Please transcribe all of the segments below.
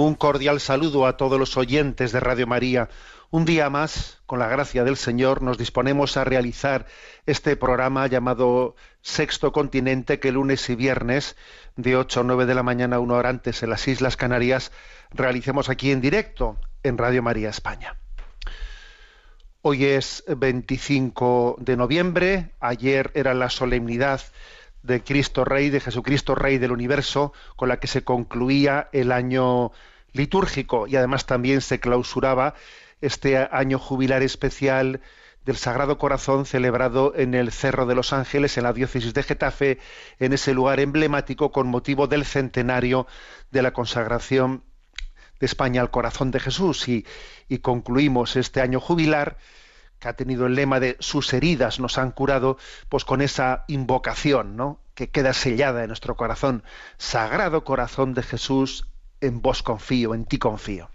Un cordial saludo a todos los oyentes de Radio María. Un día más, con la gracia del Señor, nos disponemos a realizar este programa llamado Sexto Continente, que lunes y viernes, de 8 a 9 de la mañana, una hora antes en las Islas Canarias, realicemos aquí en directo en Radio María España. Hoy es 25 de noviembre, ayer era la solemnidad de Cristo Rey, de Jesucristo Rey del universo, con la que se concluía el año litúrgico y además también se clausuraba este año jubilar especial del Sagrado Corazón celebrado en el Cerro de los Ángeles, en la diócesis de Getafe, en ese lugar emblemático con motivo del centenario de la consagración de España al corazón de Jesús. Y, concluimos este año jubilar que ha tenido el lema de sus heridas nos han curado, pues con esa invocación, ¿no? que queda sellada en nuestro corazón. Sagrado corazón de Jesús, en vos confío, en ti confío.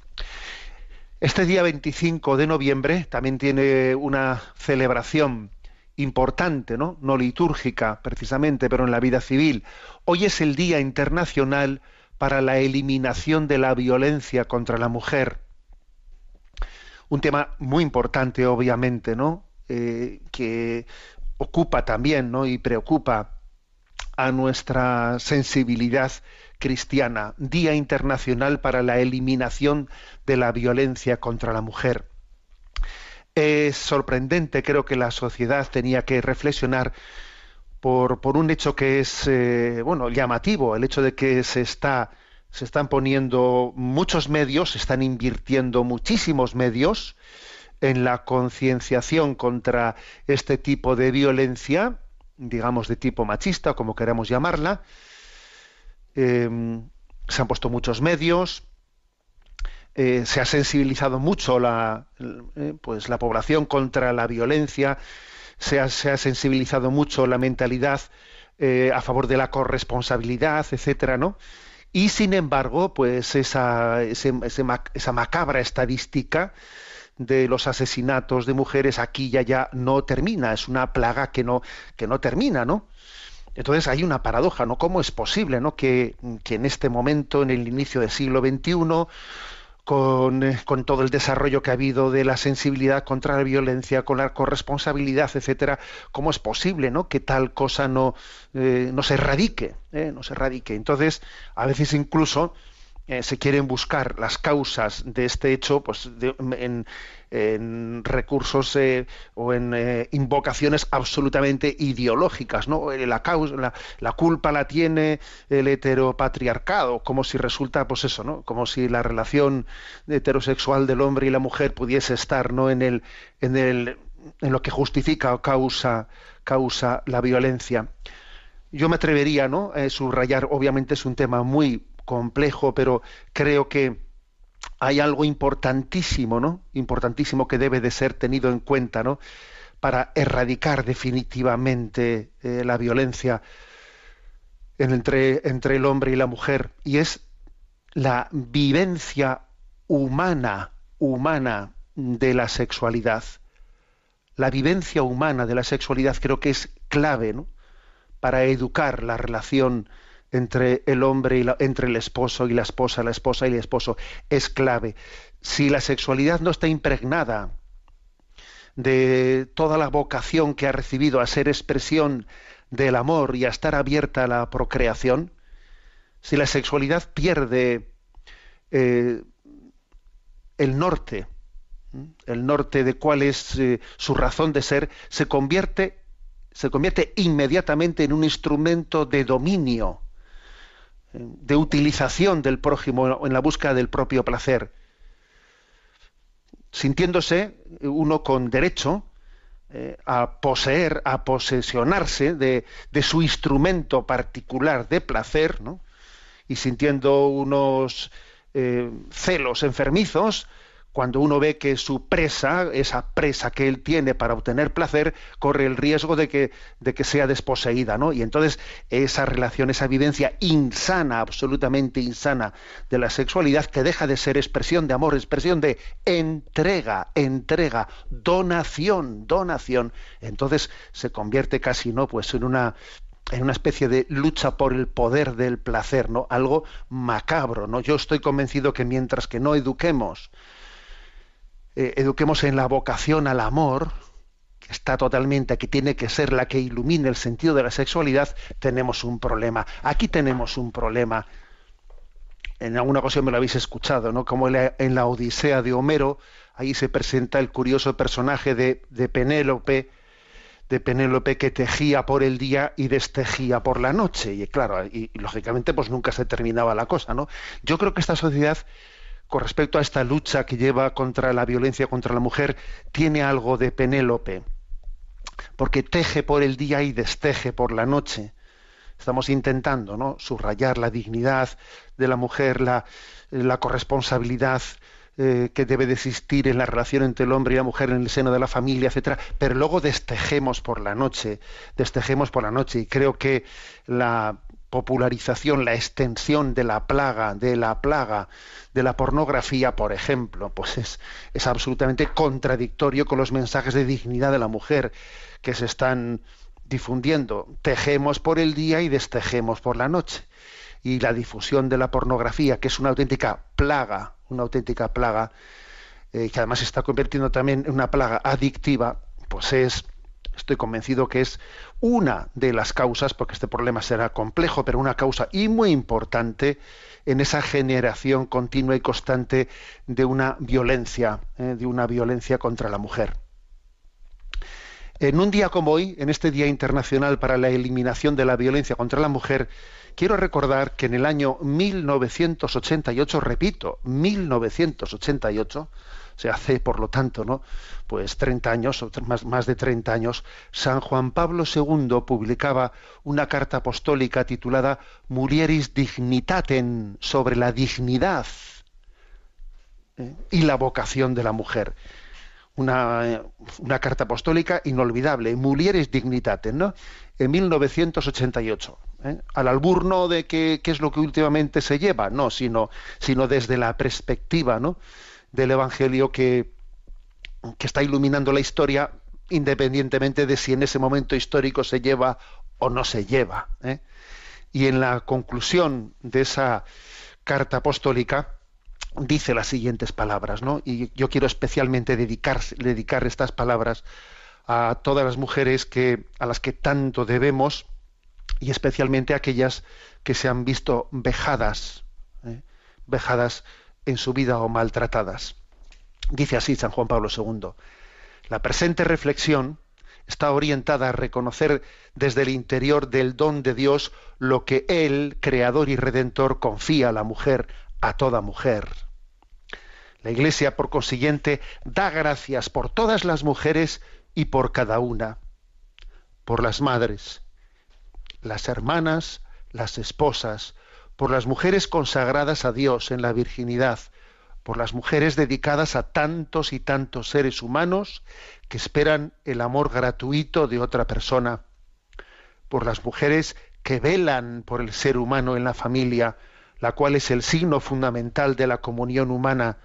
Este día 25 de noviembre también tiene una celebración importante, ¿no? No litúrgica precisamente, pero en la vida civil. Hoy es el Día Internacional para la eliminación de la violencia contra la mujer un tema muy importante, obviamente, ¿no? Eh, que ocupa también, ¿no? Y preocupa a nuestra sensibilidad cristiana. Día Internacional para la Eliminación de la Violencia contra la Mujer. Es sorprendente, creo que la sociedad tenía que reflexionar por, por un hecho que es, eh, bueno, llamativo, el hecho de que se está se están poniendo muchos medios, se están invirtiendo muchísimos medios en la concienciación contra este tipo de violencia, digamos de tipo machista, como queramos llamarla. Eh, se han puesto muchos medios, eh, se ha sensibilizado mucho la, eh, pues la población contra la violencia, se ha, se ha sensibilizado mucho la mentalidad a favor de la corresponsabilidad, etcétera, ¿no? Y sin embargo, pues esa, ese, esa macabra estadística de los asesinatos de mujeres aquí y allá no termina, es una plaga que no, que no termina, ¿no? Entonces hay una paradoja, ¿no? ¿Cómo es posible, ¿no? Que en este momento, en el inicio del siglo XXI, con, eh, con, todo el desarrollo que ha habido de la sensibilidad contra la violencia, con la corresponsabilidad, etcétera, cómo es posible, ¿no? Que tal cosa no, eh, no se erradique, ¿eh? no se erradique. Entonces, a veces incluso eh, se quieren buscar las causas de este hecho, pues en, recursos eh, o en eh, invocaciones absolutamente ideológicas, ¿no? La, causa, la, la, culpa la tiene el heteropatriarcado, como si resulta, pues eso, ¿no? Como si la relación heterosexual del hombre y la mujer pudiese estar, ¿no? En el, en el, en lo que justifica o causa, causa la violencia. Yo me atrevería, ¿no? Subrayar, obviamente es un tema muy complejo, pero creo que hay algo importantísimo, ¿no? Importantísimo que debe de ser tenido en cuenta, ¿no? Para erradicar definitivamente eh, la violencia en, entre, entre el hombre y la mujer, y es la vivencia humana, humana de la sexualidad. la vivencia humana de la sexualidad creo que es clave ¿no? para educar la relación entre el hombre y la- entre el esposo y la esposa, la esposa y el esposo. Es clave. Si la sexualidad no está impregnada de toda la vocación que ha recibido a ser expresión del amor y a estar abierta a la procreación, si la sexualidad pierde eh, el norte, el norte de cuál es eh, su razón de ser, se convierte, se convierte inmediatamente en un instrumento de dominio, de utilización del prójimo en la búsqueda del propio placer sintiéndose uno con derecho eh, a poseer, a posesionarse de, de su instrumento particular de placer, ¿no? y sintiendo unos eh, celos enfermizos cuando uno ve que su presa, esa presa que él tiene para obtener placer, corre el riesgo de que, de que sea desposeída, ¿no? Y entonces esa relación, esa vivencia insana, absolutamente insana de la sexualidad, que deja de ser expresión de amor, expresión de entrega, entrega, donación, donación, entonces se convierte casi, ¿no? Pues en una en una especie de lucha por el poder del placer, ¿no? Algo macabro, ¿no? Yo estoy convencido que mientras que no eduquemos eh, eduquemos en la vocación al amor, que está totalmente, que tiene que ser la que ilumine el sentido de la sexualidad, tenemos un problema. Aquí tenemos un problema. En alguna ocasión me lo habéis escuchado, ¿no? Como en la, Odisea de Homero, ahí se presenta el curioso personaje de, de Penélope, de Penélope que tejía por el día y destejía por la noche. Y claro, y lógicamente pues nunca se terminaba la cosa, ¿no? Yo creo que esta sociedad con respecto a esta lucha que lleva contra la violencia contra la mujer, tiene algo de Penélope, porque teje por el día y desteje por la noche. Estamos intentando ¿no? subrayar la dignidad de la mujer, la, corresponsabilidad eh, que debe de existir en la relación entre el hombre y la mujer en el seno de la familia, etcétera, pero luego destejemos por la noche, destejemos por la noche, y creo que la popularización, la extensión de la plaga, de la plaga de la pornografía, por ejemplo, pues es, es absolutamente contradictorio con los mensajes de dignidad de la mujer que se están difundiendo. Tejemos por el día y destejemos por la noche. Y la difusión de la pornografía, que es una auténtica plaga, una auténtica plaga, eh, que además se está convirtiendo también en una plaga adictiva, pues es, estoy convencido que es una de las causas, porque este problema será complejo, pero una causa y muy importante en esa generación continua y constante de una violencia, eh, de una violencia contra la mujer. En un día como hoy, en este Día Internacional para la Eliminación de la Violencia contra la Mujer, quiero recordar que en el año 1988, repito, 1988, se hace, por lo tanto, ¿no? Pues 30 años, o más, más de 30 años, San Juan Pablo II publicaba una carta apostólica titulada Mulieris Dignitatem sobre la dignidad ¿eh? y la vocación de la mujer. Una, eh, una, carta apostólica inolvidable, Mulieris Dignitatem, ¿no? En 1988. ¿eh? Al albur no de qué es lo que últimamente se lleva, no, sino, sino desde la perspectiva, ¿no? Del Evangelio que, que, está iluminando la historia independientemente de si en ese momento histórico se lleva o no se lleva. ¿eh? Y en la conclusión de esa carta apostólica dice las siguientes palabras, ¿no? Y yo quiero especialmente dedicar, dedicar estas palabras a todas las mujeres que, a las que tanto debemos y especialmente a aquellas que se han visto vejadas, ¿eh? vejadas en su vida o maltratadas. Dice así San Juan Pablo II, la presente reflexión está orientada a reconocer desde el interior del don de Dios lo que Él, Creador y Redentor, confía a la mujer, a toda mujer. La Iglesia, por consiguiente, da gracias por todas las mujeres y por cada una, por las madres, las hermanas, las esposas, por las mujeres consagradas a Dios en la virginidad, por las mujeres dedicadas a tantos y tantos seres humanos que esperan el amor gratuito de otra persona, por las mujeres que velan por el ser humano en la familia, la cual es el signo fundamental de la comunión humana,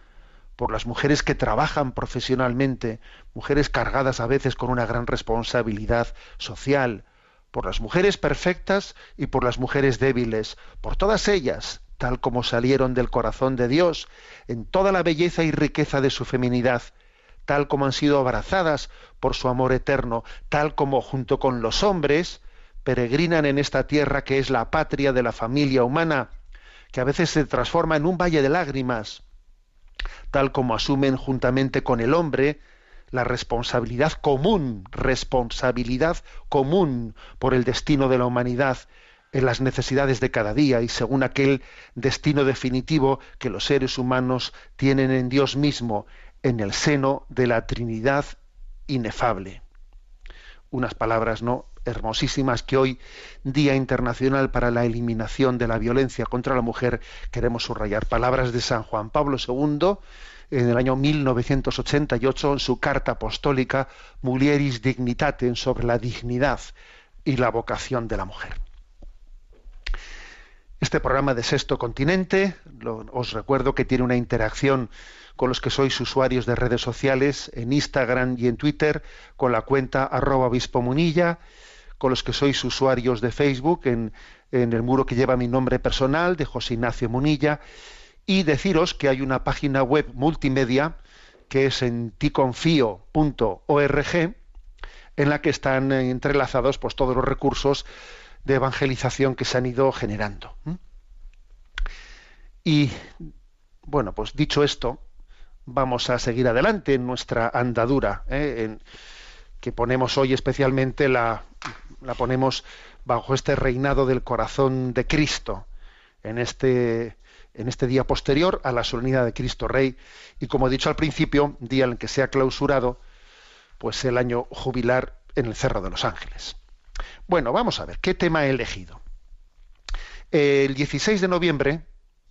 por las mujeres que trabajan profesionalmente, mujeres cargadas a veces con una gran responsabilidad social, por las mujeres perfectas y por las mujeres débiles, por todas ellas, tal como salieron del corazón de Dios, en toda la belleza y riqueza de su feminidad, tal como han sido abrazadas por su amor eterno, tal como junto con los hombres peregrinan en esta tierra que es la patria de la familia humana, que a veces se transforma en un valle de lágrimas, tal como asumen juntamente con el hombre la responsabilidad común, responsabilidad común por el destino de la humanidad en las necesidades de cada día y según aquel destino definitivo que los seres humanos tienen en Dios mismo, en el seno de la Trinidad inefable. Unas palabras no hermosísimas que hoy, Día Internacional para la Eliminación de la Violencia contra la Mujer, queremos subrayar. Palabras de San Juan Pablo II en el año 1988 en su carta apostólica Mulieris Dignitatem sobre la dignidad y la vocación de la mujer. Este programa de Sexto Continente, os recuerdo que tiene una interacción con los que sois usuarios de redes sociales en Instagram y en Twitter con la cuenta arroba munilla con los que sois usuarios de Facebook en, el muro que lleva mi nombre personal de José Ignacio Munilla y deciros que hay una página web multimedia que es en ticonfio.org en la que están entrelazados pues todos los recursos de evangelización que se han ido generando. Y bueno, pues dicho esto, vamos a seguir adelante en nuestra andadura, ¿eh? en, que ponemos hoy especialmente la, la ponemos bajo este reinado del corazón de Cristo en este en este día posterior a la solemnidad de Cristo Rey y como he dicho al principio, día en el que se ha clausurado pues el año jubilar en el Cerro de los Ángeles. Bueno, vamos a ver qué tema he elegido. El 16 de noviembre,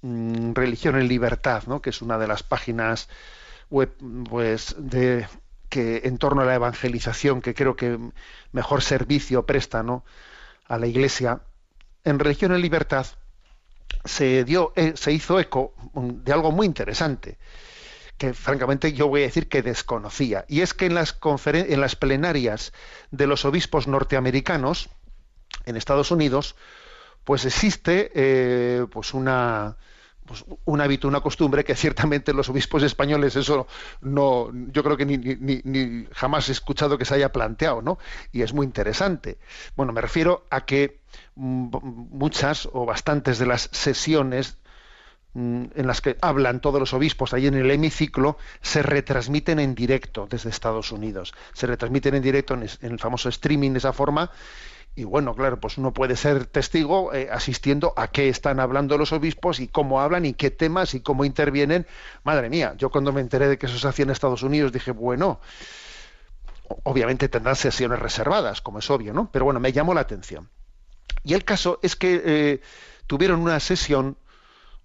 mm, Religión en Libertad, ¿no? que es una de las páginas web pues de que en torno a la evangelización, que creo que mejor servicio presta ¿no? a la Iglesia, en Religión en Libertad se, dio, eh, se hizo eco de algo muy interesante, que francamente yo voy a decir que desconocía, y es que en las, en las plenarias de los obispos norteamericanos, en Estados Unidos, pues existe eh, pues una, pues, un hábito, una costumbre que ciertamente los obispos españoles eso no, yo creo que ni, jamás he escuchado que se haya planteado, ¿no? Y es muy interesante. Bueno, me refiero a que mm, muchas o bastantes de las sesiones mm, en las que hablan todos los obispos ahí en el hemiciclo se retransmiten en directo desde Estados Unidos. Se retransmiten en directo en el famoso streaming de esa forma y bueno, claro, pues uno puede ser testigo eh, asistiendo a qué están hablando los obispos y cómo hablan y qué temas y cómo intervienen. Madre mía, yo cuando me enteré de que eso se hacía en Estados Unidos dije, bueno, obviamente tendrán sesiones reservadas, como es obvio, ¿no? Pero bueno, me llamó la atención. Y el caso es que eh, tuvieron una sesión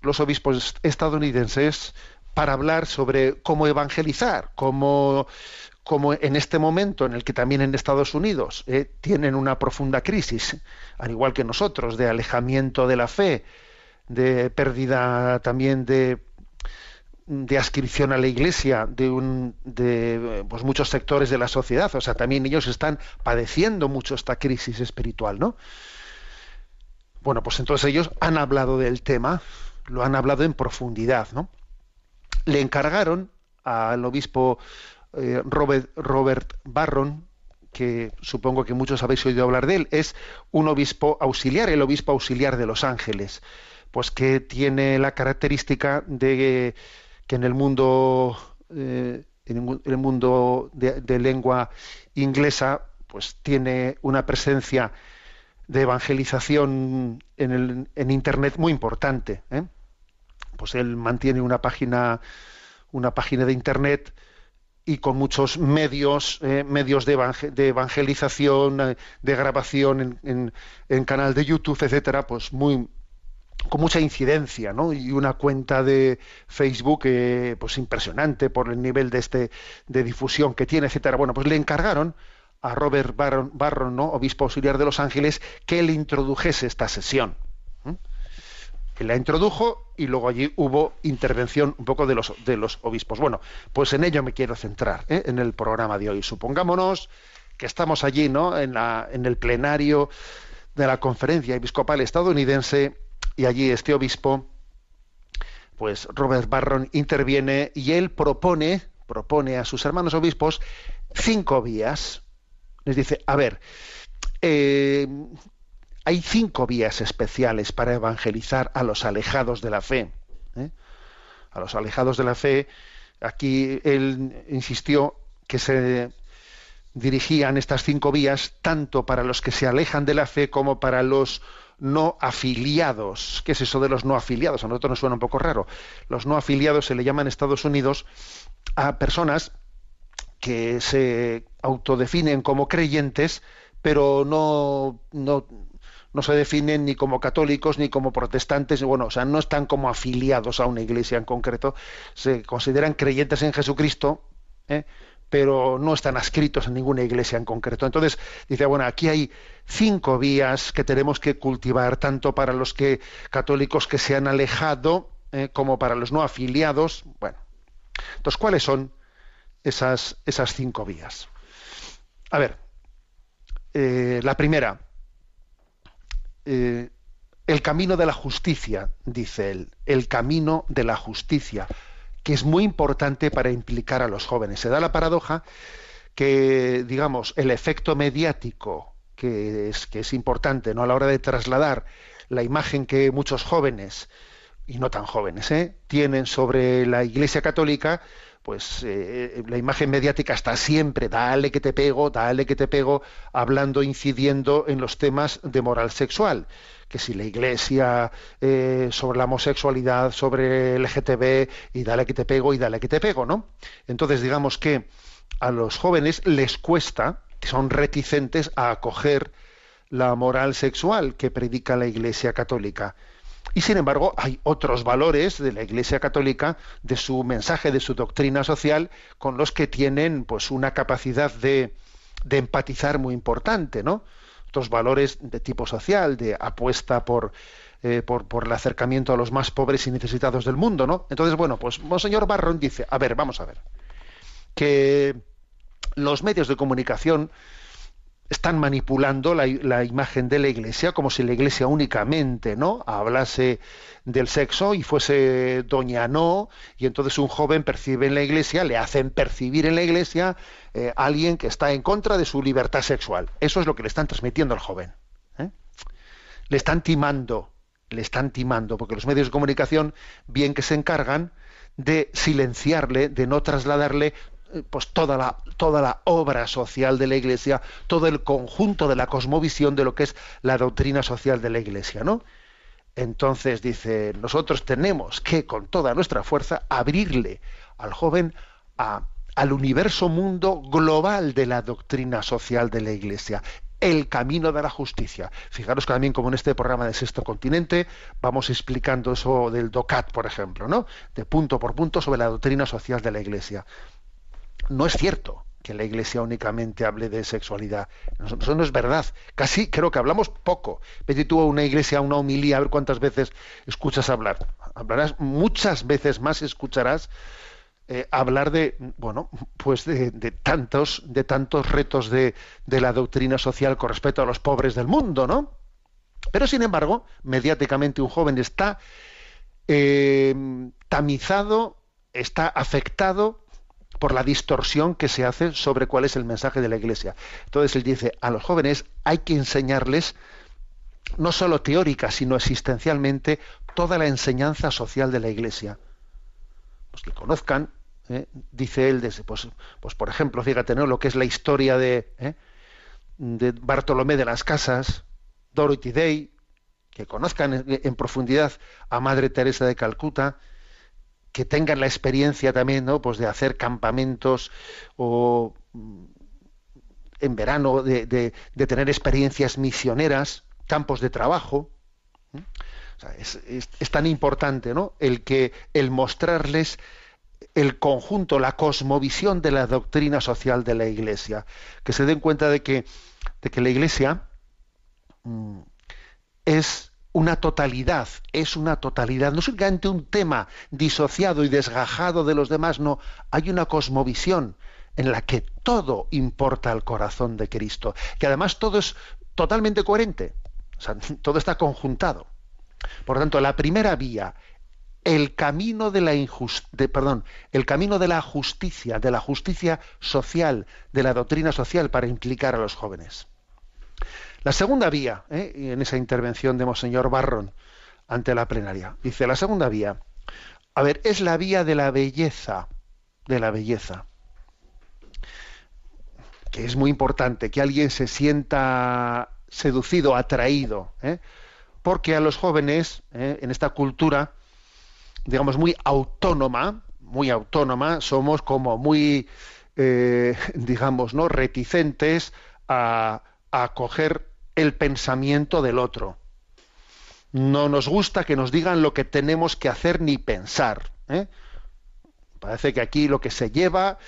los obispos estadounidenses para hablar sobre cómo evangelizar, cómo como en este momento en el que también en Estados Unidos eh, tienen una profunda crisis, al igual que nosotros, de alejamiento de la fe, de pérdida también de, de ascripción a la Iglesia de, un, de pues, muchos sectores de la sociedad, o sea, también ellos están padeciendo mucho esta crisis espiritual, ¿no? Bueno, pues entonces ellos han hablado del tema, lo han hablado en profundidad, ¿no? Le encargaron al obispo eh, Robert, Barron, que supongo que muchos habéis oído hablar de él, es un obispo auxiliar, el obispo auxiliar de Los Ángeles, pues que tiene la característica de que en el mundo, eh, en el mundo de, lengua inglesa, pues tiene una presencia de evangelización en, el, en internet muy importante. ¿eh? Pues él mantiene una página, una página de internet y con muchos medios, eh, medios de, evangelización, eh, de grabación en, en, canal de YouTube, etcétera, pues muy con mucha incidencia, ¿no? Y una cuenta de Facebook eh, pues impresionante por el nivel de este de difusión que tiene, etcétera. Bueno, pues le encargaron a Robert Barron, obispo auxiliar de Los Ángeles, que le introdujese esta sesión. La introdujo y luego allí hubo intervención un poco de los, de los obispos. Bueno, pues en ello me quiero centrar, ¿eh? en el programa de hoy. Supongámonos que estamos allí, ¿no? En, la, en el plenario de la conferencia episcopal estadounidense y allí este obispo, pues Robert Barron interviene y él propone, propone a sus hermanos obispos cinco vías. Les dice, a ver, eh, hay cinco vías especiales para evangelizar a los alejados de la fe. ¿eh? A los alejados de la fe, aquí él insistió que se dirigían estas cinco vías tanto para los que se alejan de la fe como para los no afiliados. ¿Qué es eso de los no afiliados? A nosotros nos suena un poco raro. Los no afiliados se le llaman en Estados Unidos a personas que se autodefinen como creyentes, pero no, no, no se definen ni como católicos ni como protestantes, bueno, o sea, no están como afiliados a una iglesia en concreto, se consideran creyentes en Jesucristo, ¿eh? pero no están adscritos en ninguna iglesia en concreto. Entonces, dice, bueno, aquí hay cinco vías que tenemos que cultivar, tanto para los que católicos que se han alejado, ¿eh? como para los no afiliados. Bueno, entonces, ¿cuáles son esas, esas cinco vías? A ver, eh, la primera, eh, el camino de la justicia, dice él, el camino de la justicia, que es muy importante para implicar a los jóvenes. Se da la paradoja que, digamos, el efecto mediático, que es, que es importante ¿no? a la hora de trasladar la imagen que muchos jóvenes, y no tan jóvenes, ¿eh? tienen sobre la Iglesia Católica, pues eh, la imagen mediática está siempre, dale que te pego, dale que te pego, hablando, incidiendo en los temas de moral sexual. Que si la iglesia, eh, sobre la homosexualidad, sobre el LGTB, y dale que te pego, y dale que te pego, ¿no? Entonces, digamos que a los jóvenes les cuesta, son reticentes a acoger la moral sexual que predica la iglesia católica. Y sin embargo, hay otros valores de la Iglesia Católica, de su mensaje, de su doctrina social, con los que tienen pues una capacidad de, de empatizar muy importante, ¿no? Otros valores de tipo social, de apuesta por, eh, por, por, el acercamiento a los más pobres y necesitados del mundo, ¿no? Entonces, bueno, pues Monseñor Barrón dice, a ver, vamos a ver, que los medios de comunicación están manipulando la, imagen de la iglesia como si la iglesia únicamente no hablase del sexo y fuese doña no y entonces un joven percibe en la iglesia le hacen percibir en la iglesia eh, alguien que está en contra de su libertad sexual eso es lo que le están transmitiendo al joven ¿eh? le están timando le están timando porque los medios de comunicación bien que se encargan de silenciarle de no trasladarle pues toda la, toda la obra social de la Iglesia, todo el conjunto de la cosmovisión de lo que es la doctrina social de la Iglesia, ¿no? Entonces dice, nosotros tenemos que con toda nuestra fuerza abrirle al joven a, al universo mundo global de la doctrina social de la Iglesia, el camino de la justicia. Fijaros que también como en este programa de Sexto Continente vamos explicando eso del DOCAT, por ejemplo, ¿no? De punto por punto sobre la doctrina social de la Iglesia no es cierto que la Iglesia únicamente hable de sexualidad. Eso no es verdad. Casi creo que hablamos poco. Vete tú a una iglesia, a una homilía, a ver cuántas veces escuchas hablar. Hablarás muchas veces más, escucharás eh, hablar de, bueno, pues de, de, tantos, de tantos retos de, la doctrina social con respecto a los pobres del mundo, ¿no? Pero sin embargo, mediáticamente un joven está eh, tamizado, está afectado por la distorsión que se hace sobre cuál es el mensaje de la Iglesia. Entonces él dice, a los jóvenes hay que enseñarles no solo teórica, sino existencialmente toda la enseñanza social de la Iglesia. Pues que conozcan, ¿eh? dice él, pues, pues, por ejemplo, fíjate, ¿no? lo que es la historia de, ¿eh? de Bartolomé de las Casas, Dorothy Day, que conozcan en profundidad a Madre Teresa de Calcuta, que tengan la experiencia también, ¿no? Pues de hacer campamentos o mm, en verano de, tener experiencias misioneras, campos de trabajo. O sea, es, tan importante, ¿no? El que el mostrarles el conjunto, la cosmovisión de la doctrina social de la Iglesia, que se den cuenta de que, de que la Iglesia mm, es una totalidad, es una totalidad, no es únicamente un tema disociado y desgajado de los demás, no, hay una cosmovisión en la que todo importa al corazón de Cristo, que además todo es totalmente coherente, todo está conjuntado. Por lo tanto, la primera vía, el camino de la de, perdón, el camino de la justicia, de la justicia social, de la doctrina social para implicar a los jóvenes. La segunda vía, ¿eh? en esa intervención de Monseñor Barron ante la plenaria, dice la segunda vía, a ver, es la vía de la belleza, de la belleza, que es muy importante que alguien se sienta seducido, atraído, ¿eh? porque a los jóvenes ¿eh? en esta cultura, digamos, muy autónoma, muy autónoma, somos como muy, digamos, ¿no? reticentes a, a acoger el pensamiento del otro. No nos gusta que nos digan lo que tenemos que hacer ni pensar. ¿eh? Parece que aquí lo que se lleva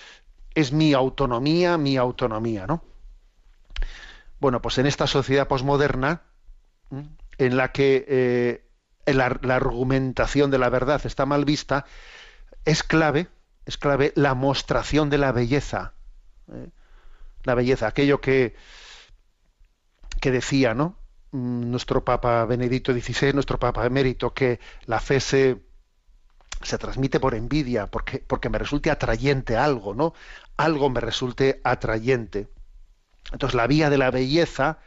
es mi autonomía, mi autonomía, ¿no? Bueno, pues en esta sociedad posmoderna, en la que eh, la, argumentación de la verdad está mal vista, es clave, es clave la mostración de la belleza. ¿eh? La belleza, aquello que, que decía, ¿no? Mm, nuestro Papa Benedicto XVI, nuestro Papa emérito, que la fe se, se transmite por envidia, porque, porque me resulte atrayente algo, ¿no? Algo me resulte atrayente. Entonces la vía de la belleza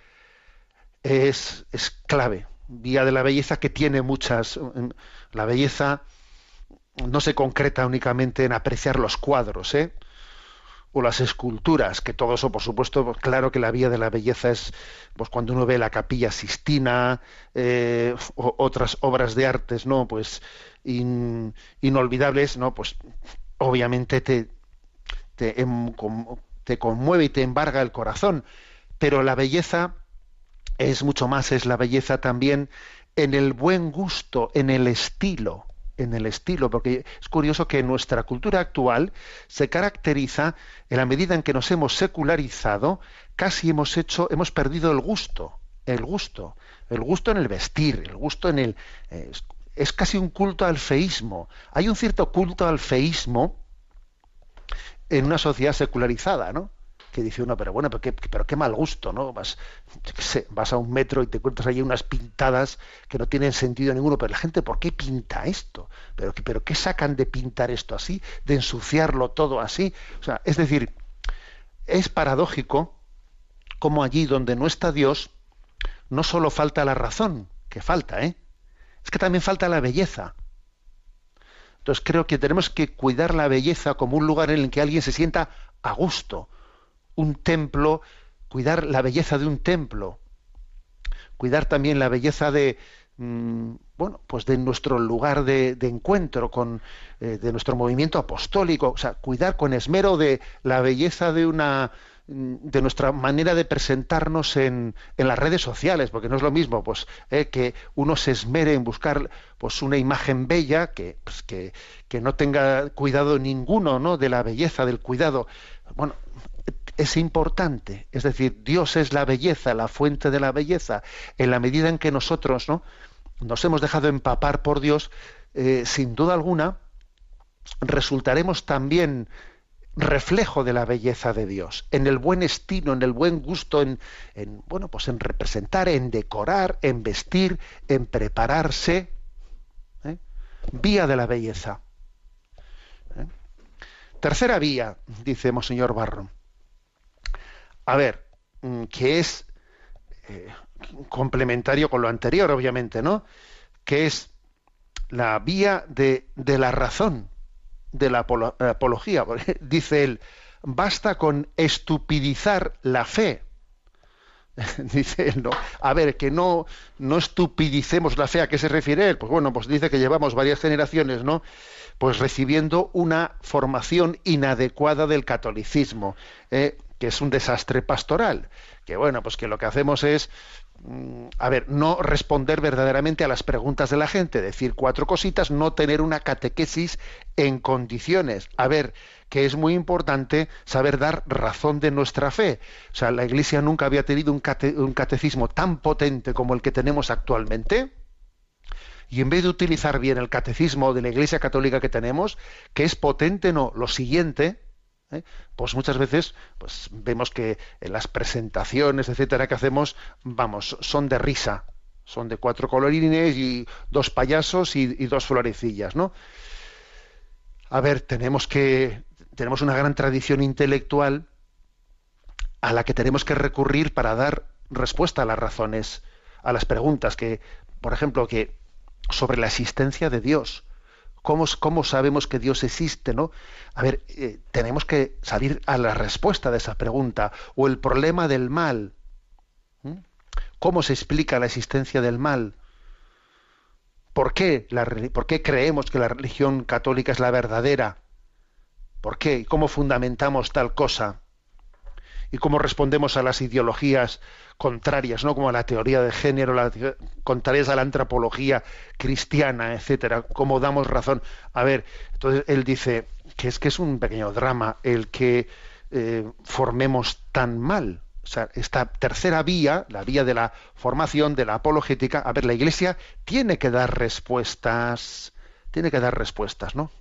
es, es clave, vía de la belleza que tiene muchas. Mm, la belleza no se concreta únicamente en apreciar los cuadros, ¿eh? O las esculturas, que todo eso, por supuesto, pues, claro que la vía de la belleza es pues cuando uno ve la capilla Sistina, eh, o otras obras de artes, ¿no? Pues inolvidables, ¿no? Pues obviamente te, te, em, te conmueve y te embarga el corazón, pero la belleza es mucho más, es la belleza también en el buen gusto, en el estilo, en el estilo, porque es curioso que nuestra cultura actual se caracteriza en la medida en que nos hemos secularizado, casi hemos hecho, hemos perdido el gusto, el gusto, el gusto en el vestir, el gusto en el es, es casi un culto al feísmo. Hay un cierto culto al feísmo en una sociedad secularizada, ¿no? Que dice uno, pero bueno, pero qué, pero qué mal gusto, ¿no? Vas, vas a un metro y te encuentras ahí unas pintadas que no tienen sentido ninguno, pero la gente, ¿por qué pinta esto? ¿Pero, pero qué sacan de pintar esto así? ¿De ensuciarlo todo así? O sea, es decir, es paradójico como allí donde no está Dios, no solo falta la razón, que falta, ¿eh? Es que también falta la belleza. Entonces creo que tenemos que cuidar la belleza como un lugar en el que alguien se sienta a gusto, un templo, cuidar la belleza de un templo, cuidar también la belleza de mm, bueno, pues de nuestro lugar de, encuentro, con, eh, de nuestro movimiento apostólico, o sea, cuidar con esmero de la belleza de una mm, de nuestra manera de presentarnos en, en las redes sociales, porque no es lo mismo pues eh, que uno se esmere en buscar pues una imagen bella que, pues, que, que no tenga cuidado ninguno ¿no? de la belleza, del cuidado. Bueno, es importante. Es decir, Dios es la belleza, la fuente de la belleza. En la medida en que nosotros ¿no? nos hemos dejado empapar por Dios, eh, sin duda alguna, resultaremos también reflejo de la belleza de Dios, en el buen estilo, en el buen gusto, en, bueno, pues en representar, en decorar, en vestir, en prepararse, ¿eh? vía de la belleza. Tercera vía, dice Monseñor Barro, a ver, mm, que es eh, complementario con lo anterior, obviamente, ¿no? Que es la vía de, la razón, de la apología. dice él, basta con estupidizar la fe. dice él, ¿no? A ver, que no, no estupidicemos la fe. ¿A qué se refiere él? Pues bueno, pues dice que llevamos varias generaciones, ¿no? Pues recibiendo una formación inadecuada del catolicismo. ¿eh? que es un desastre pastoral, que bueno, pues que lo que hacemos es, a ver, no responder verdaderamente a las preguntas de la gente, decir cuatro cositas, no tener una catequesis en condiciones. A ver, que es muy importante saber dar razón de nuestra fe. O sea, la Iglesia nunca había tenido un, un catecismo tan potente como el que tenemos actualmente. Y en vez de utilizar bien el catecismo de la Iglesia Católica que tenemos, que es potente, no, lo siguiente, ¿eh? pues muchas veces pues vemos que en las presentaciones, etcétera, que hacemos, vamos, son de risa, son de cuatro colorines y dos payasos y, y dos florecillas, ¿no? A ver, tenemos que tenemos una gran tradición intelectual a la que tenemos que recurrir para dar respuesta a las razones, a las preguntas que, por ejemplo, que sobre la existencia de Dios. ¿Cómo, sabemos que Dios existe? ¿no? A ver, eh, tenemos que salir a la respuesta de esa pregunta. O el problema del mal. ¿Mm? ¿Cómo se explica la existencia del mal? ¿Por qué, ¿Por qué creemos que la religión católica es la verdadera? ¿Por qué? ¿Cómo fundamentamos tal cosa? ¿Y cómo respondemos a las ideologías contrarias, ¿no? como la teoría de género, la, contrarias a la antropología cristiana, etcétera? ¿Cómo damos razón? A ver, entonces él dice que es que es un pequeño drama el que eh, formemos tan mal. O sea, esta tercera vía, la vía de la formación, de la apologética, a ver, la Iglesia tiene que dar respuestas, tiene que dar respuestas, ¿no?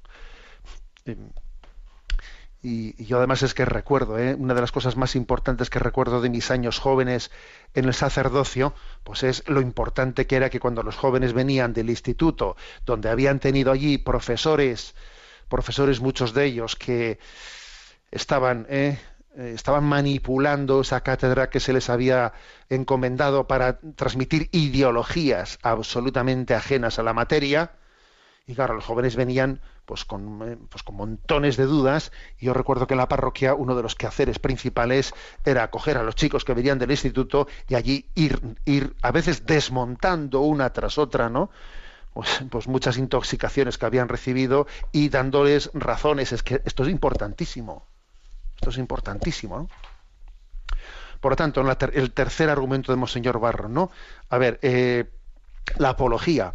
Y, yo además es que recuerdo, ¿eh? una de las cosas más importantes que recuerdo de mis años jóvenes en el sacerdocio, pues es lo importante que era que cuando los jóvenes venían del instituto, donde habían tenido allí profesores, profesores muchos de ellos que estaban, ¿eh? Eh, estaban manipulando esa cátedra que se les había encomendado para transmitir ideologías absolutamente ajenas a la materia, y claro, los jóvenes venían pues con, eh, pues con montones de dudas. Y yo recuerdo que en la parroquia uno de los quehaceres principales era acoger a los chicos que venían del instituto y allí ir, ir a veces desmontando una tras otra, ¿no? Pues, pues muchas intoxicaciones que habían recibido y dándoles razones. Es que esto es importantísimo. Esto es importantísimo, ¿no? Por lo tanto, el tercer argumento de Monseñor Barro, ¿no? A ver, eh, la apología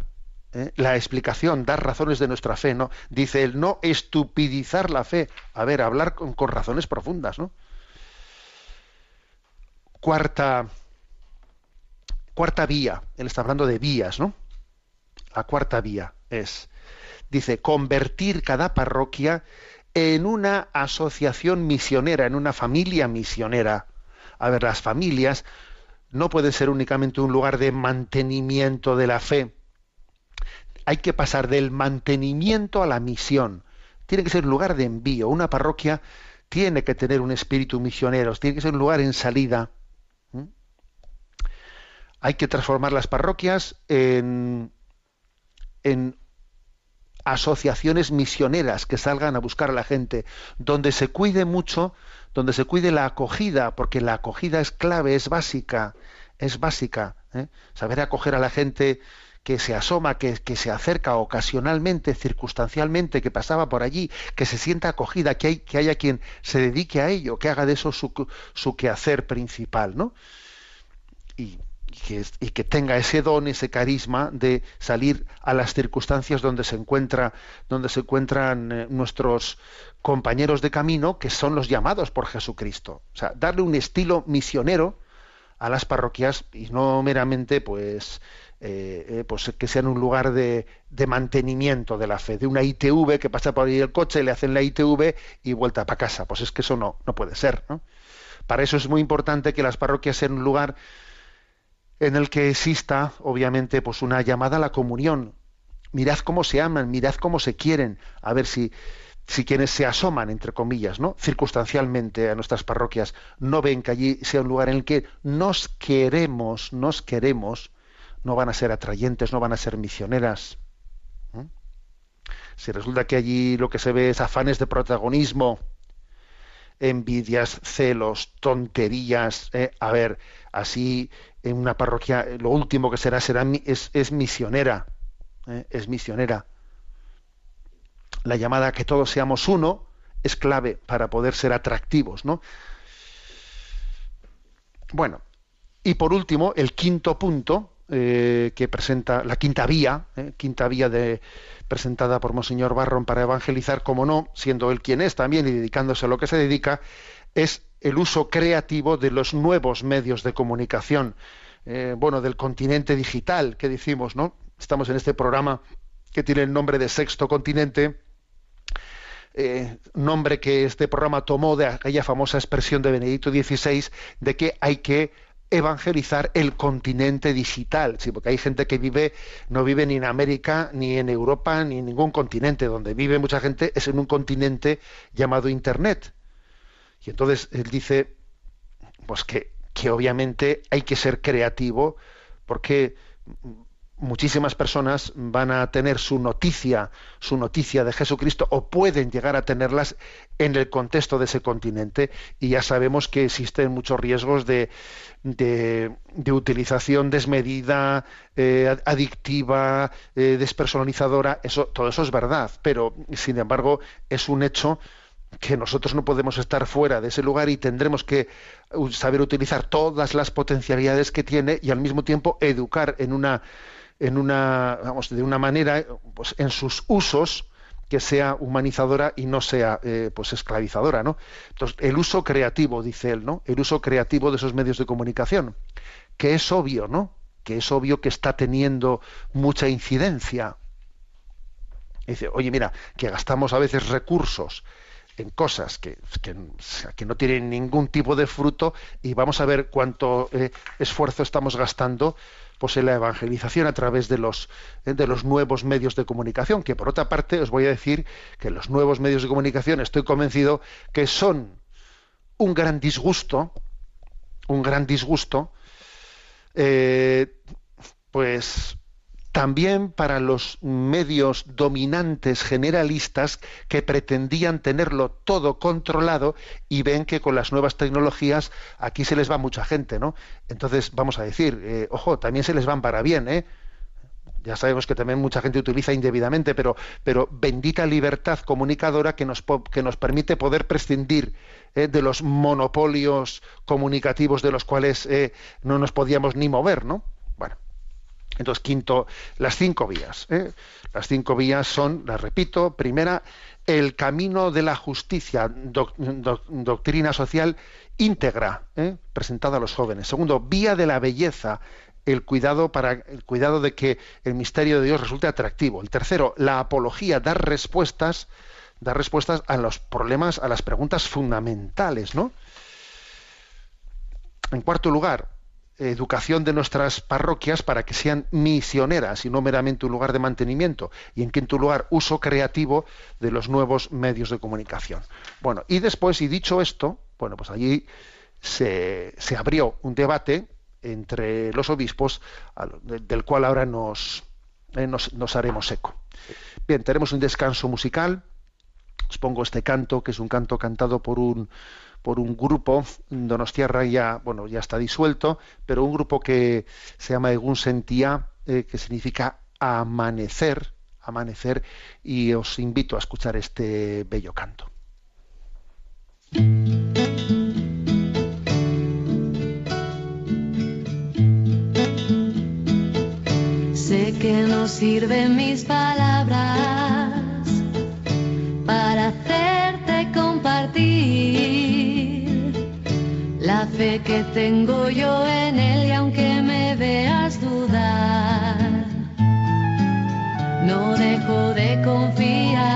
¿eh? la explicación, dar razones de nuestra fe, ¿no? Dice el no estupidizar la fe. A ver, hablar con, razones profundas, ¿no? Cuarta, cuarta vía, él está hablando de vías, ¿no? La cuarta vía es, dice, convertir cada parroquia en una asociación misionera, en una familia misionera. A ver, las familias no pueden ser únicamente un lugar de mantenimiento de la fe, hay que pasar del mantenimiento a la misión. Tiene que ser un lugar de envío. Una parroquia tiene que tener un espíritu misionero, tiene que ser un lugar en salida. ¿Mm? Hay que transformar las parroquias en, en asociaciones misioneras que salgan a buscar a la gente, donde se cuide mucho, donde se cuide la acogida, porque la acogida es clave, es básica, es básica. ¿eh? Saber acoger a la gente que se asoma, que, se acerca ocasionalmente, circunstancialmente, que pasaba por allí, que se sienta acogida, que, hay, que haya quien se dedique a ello, que haga de eso su, su quehacer principal, ¿no? Y, que, y, que, tenga ese don, ese carisma de salir a las circunstancias donde se encuentra, donde se encuentran eh, nuestros compañeros de camino, que son los llamados por Jesucristo. O sea, darle un estilo misionero a las parroquias y no meramente, pues, eh, eh, pues que sean un lugar de, mantenimiento de la fe, de una ITV que pasa por ahí el coche, le hacen la ITV y vuelta para casa. Pues es que eso no, no puede ser. Para eso es muy importante que las parroquias sean un lugar en el que exista, obviamente, pues una llamada a la comunión. Mirad cómo se aman, mirad cómo se quieren, a ver si, si quienes se asoman, entre comillas, ¿no? circunstancialmente a nuestras parroquias, no ven que allí sea un lugar en el que nos queremos, nos queremos, no van a ser atrayentes, no van a ser misioneras. Si resulta que allí lo que se ve es afanes de protagonismo, envidias, celos, tonterías, ¿eh? a ver, así en una parroquia lo último que será será es, es misionera, ¿eh? es misionera. La llamada a que todos seamos uno es clave para poder ser atractivos, ¿no? Bueno, y por último, el quinto punto eh, que presenta la quinta vía, eh, quinta vía de, presentada por Monseñor Barron para evangelizar, como no, siendo él quien es también y dedicándose a lo que se dedica, es el uso creativo de los nuevos medios de comunicación, eh, bueno, del continente digital, que decimos, ¿no? estamos en este programa que tiene el nombre de Sexto Continente, nombre que este programa tomó de aquella famosa expresión de Benedicto XVI de que hay que evangelizar el continente digital, sí, porque hay gente que vive, no vive ni en América, ni en Europa, ni en ningún continente, donde vive mucha gente es en un continente llamado Internet. Y entonces él dice, pues que, que obviamente hay que ser creativo, porque muchísimas personas van a tener su noticia, su noticia de Jesucristo, o pueden llegar a tenerlas en el contexto de ese continente, y ya sabemos que existen muchos riesgos de, de, utilización desmedida, eh, adictiva, eh, despersonalizadora, eso, todo eso es verdad, pero sin embargo es un hecho que nosotros no podemos estar fuera de ese lugar y tendremos que saber utilizar todas las potencialidades que tiene y al mismo tiempo educar en una en una, vamos, de una manera, pues en sus usos, que sea humanizadora y no sea eh, pues esclavizadora, ¿no? Entonces, el uso creativo, dice él, ¿no? El uso creativo de esos medios de comunicación, que es obvio, ¿no? Que es obvio que está teniendo mucha incidencia. dice, oye, mira, que gastamos a veces recursos en cosas que, que, no tienen ningún tipo de fruto y vamos a ver cuánto eh, esfuerzo estamos gastando pues en la evangelización a través de los, eh, de los nuevos medios de comunicación, que por otra parte os voy a decir que los nuevos medios de comunicación estoy convencido que son un gran disgusto, un gran disgusto, eh, pues también para los medios dominantes generalistas que pretendían tenerlo todo controlado y ven que con las nuevas tecnologías aquí se les va mucha gente, ¿no? Entonces vamos a decir, eh, ojo, también se les van para bien, ¿eh? Ya sabemos que también mucha gente utiliza indebidamente, pero, pero bendita libertad comunicadora que nos, que nos permite poder prescindir ¿eh? de los monopolios comunicativos de los cuales eh, no nos podíamos ni mover, ¿no? Bueno, entonces, quinto, las cinco vías. ¿eh? Las cinco vías son, las repito, primera, el camino de la justicia, doctrina social íntegra, ¿eh? presentada a los jóvenes. Segundo, vía de la belleza, el cuidado para el cuidado de que el misterio de Dios resulte atractivo. El tercero, la apología, dar respuestas, dar respuestas a los problemas, a las preguntas fundamentales, ¿no? En cuarto lugar, educación de nuestras parroquias para que sean misioneras y no meramente un lugar de mantenimiento. Y en quinto lugar, uso creativo de los nuevos medios de comunicación. Bueno, y después, y dicho esto, bueno, pues allí se, abrió un debate entre los obispos, del cual ahora nos, eh, nos, nos haremos eco. Bien, tenemos un descanso musical. Os pongo este canto, que es un canto cantado por un por un grupo, Donostierra ya, bueno, ya está disuelto, pero un grupo que se llama Egun Sentía, eh, que significa amanecer, amanecer, y os invito a escuchar este bello canto. Sé que no sirven mis palabras para hacerte compartir la fe que tengo yo en él y aunque me veas dudar, no dejo de confiar.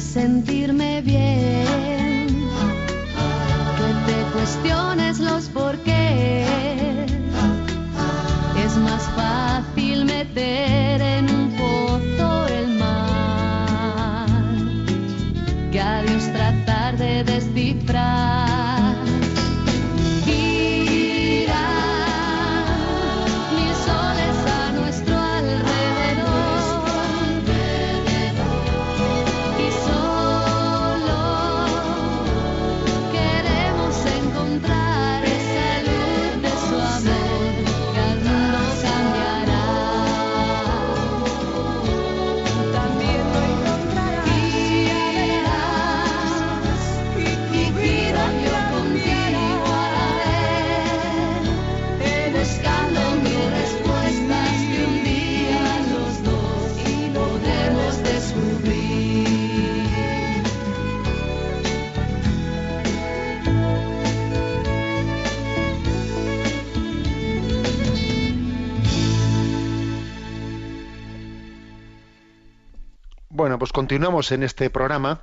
Sentirme bien Bueno, pues continuamos en este programa.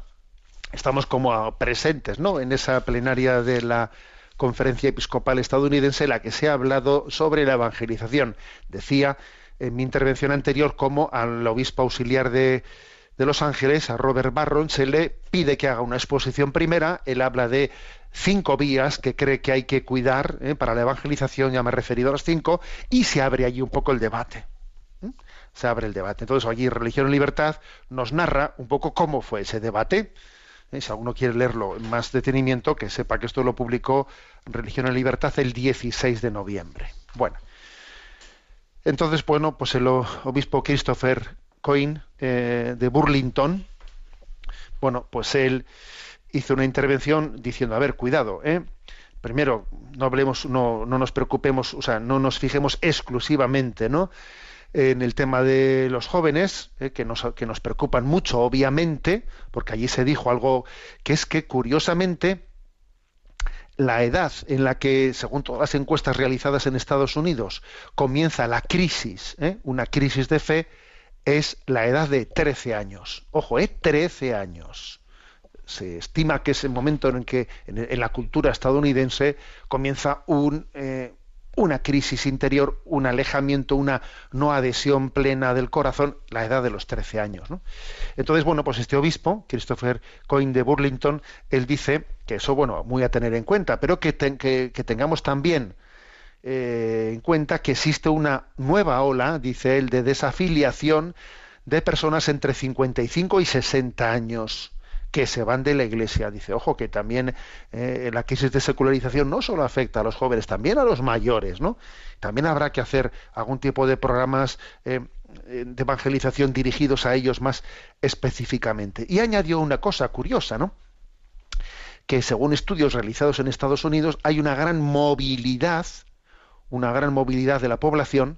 Estamos como presentes, ¿no? En esa plenaria de la Conferencia Episcopal Estadounidense en la que se ha hablado sobre la evangelización. Decía en mi intervención anterior cómo al obispo auxiliar de, de Los Ángeles, a Robert Barron, se le pide que haga una exposición primera. Él habla de cinco vías que cree que hay que cuidar ¿eh? para la evangelización, ya me he referido a las cinco, y se abre allí un poco el debate se abre el debate. Entonces, allí Religión y Libertad nos narra un poco cómo fue ese debate. Eh, Si alguno quiere leerlo en más detenimiento, que sepa que esto lo publicó Religión y Libertad el 16 de noviembre. Bueno, entonces, bueno, pues el obispo Christopher Coyne eh, de Burlington, bueno, pues él hizo una intervención diciendo, a ver, cuidado, ¿eh? Primero, no hablemos, no, no nos preocupemos, o sea, no nos fijemos exclusivamente, ¿no? En el tema de los jóvenes, eh, que, nos, que nos preocupan mucho, obviamente, porque allí se dijo algo que es que, curiosamente, la edad en la que, según todas las encuestas realizadas en Estados Unidos, comienza la crisis, ¿eh? una crisis de fe, es la edad de 13 años. Ojo, ¿eh? 13 años. Se estima que es el momento en que en, en la cultura estadounidense comienza un, eh, una crisis interior, un alejamiento, una no adhesión plena del corazón, la edad de los 13 años. ¿no? Entonces, bueno, pues este obispo, Christopher Coyne de Burlington, él dice que eso, bueno, muy a tener en cuenta, pero que, ten- que- que tengamos también eh, en cuenta que existe una nueva ola, dice él, de desafiliación de personas entre 55 y 60 años que se van de la iglesia. Dice, ojo, que también eh, la crisis de secularización no solo afecta a los jóvenes, también a los mayores, ¿no? También habrá que hacer algún tipo de programas eh, de evangelización dirigidos a ellos más específicamente. Y añadió una cosa curiosa, ¿no? que según estudios realizados en Estados Unidos hay una gran movilidad, una gran movilidad de la población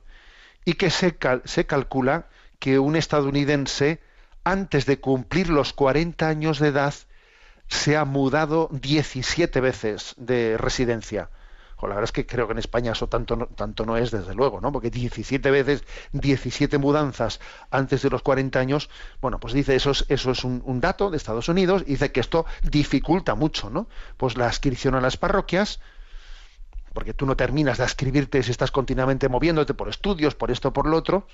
y que se, cal- se calcula que un estadounidense antes de cumplir los 40 años de edad se ha mudado 17 veces de residencia. Jo, la verdad es que creo que en España eso tanto no, tanto no es, desde luego, ¿no? Porque 17 veces, 17 mudanzas antes de los 40 años, bueno, pues dice, eso es, eso es un, dato de Estados Unidos, y dice que esto dificulta mucho, ¿no? Pues la inscripción a las parroquias, porque tú no terminas de inscribirte si estás continuamente moviéndote por estudios, por esto, por lo otro,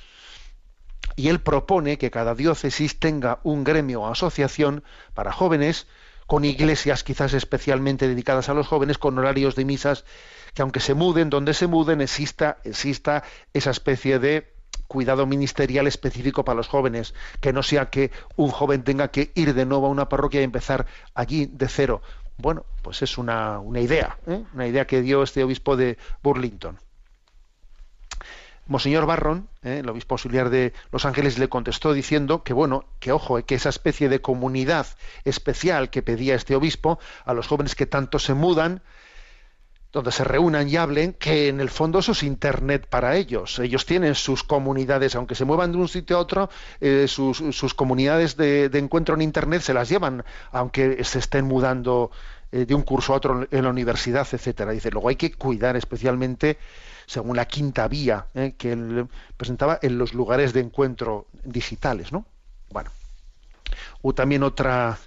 y él propone que cada diócesis tenga un gremio o asociación para jóvenes, con iglesias quizás especialmente dedicadas a los jóvenes, con horarios de misas, que aunque se muden, donde se muden, exista, exista esa especie de cuidado ministerial específico para los jóvenes, que no sea que un joven tenga que ir de nuevo a una parroquia y empezar allí de cero. Bueno, pues es una, una idea, ¿eh? una idea que dio este obispo de Burlington. Monseñor Barron, eh, el obispo auxiliar de Los Ángeles, le contestó diciendo que bueno, que ojo, eh, que esa especie de comunidad especial que pedía este obispo a los jóvenes que tanto se mudan, donde se reúnan y hablen, que en el fondo eso es Internet para ellos. Ellos tienen sus comunidades, aunque se muevan de un sitio a otro, eh, sus, sus comunidades de, de encuentro en Internet se las llevan, aunque se estén mudando de un curso a otro en la universidad, etcétera. Dice, luego hay que cuidar especialmente, según la quinta vía eh, que él presentaba, en los lugares de encuentro digitales, ¿no? Bueno, hubo también otra